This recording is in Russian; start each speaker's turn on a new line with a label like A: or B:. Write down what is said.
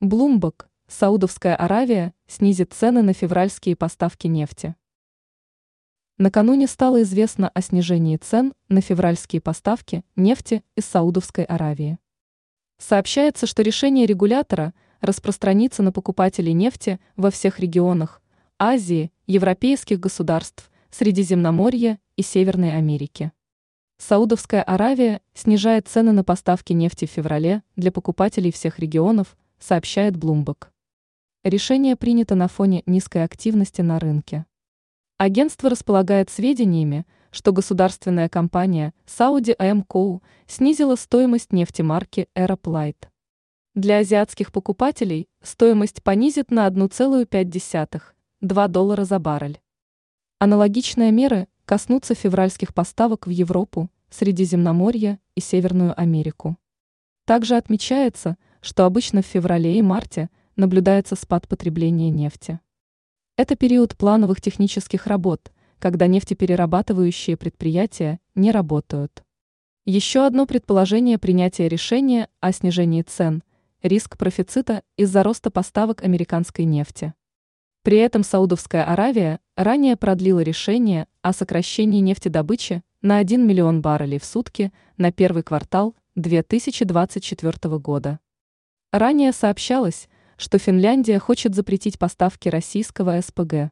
A: Блумбок, Саудовская Аравия снизит цены на февральские поставки нефти. Накануне стало известно о снижении цен на февральские поставки нефти из Саудовской Аравии. Сообщается, что решение регулятора распространится на покупателей нефти во всех регионах Азии, европейских государств, Средиземноморья и Северной Америки. Саудовская Аравия снижает цены на поставки нефти в феврале для покупателей всех регионов – сообщает Bloomberg. Решение принято на фоне низкой активности на рынке. Агентство располагает сведениями, что государственная компания Saudi Aramco снизила стоимость нефти марки Aeroplite. Для азиатских покупателей стоимость понизит на 1,5-2 доллара за баррель. Аналогичные меры коснутся февральских поставок в Европу, Средиземноморье и Северную Америку. Также отмечается, что обычно в феврале и марте наблюдается спад потребления нефти. Это период плановых технических работ, когда нефтеперерабатывающие предприятия не работают. Еще одно предположение принятия решения о снижении цен – риск профицита из-за роста поставок американской нефти. При этом Саудовская Аравия ранее продлила решение о сокращении нефтедобычи на 1 миллион баррелей в сутки на первый квартал 2024 года. Ранее сообщалось, что Финляндия хочет запретить поставки российского СПГ.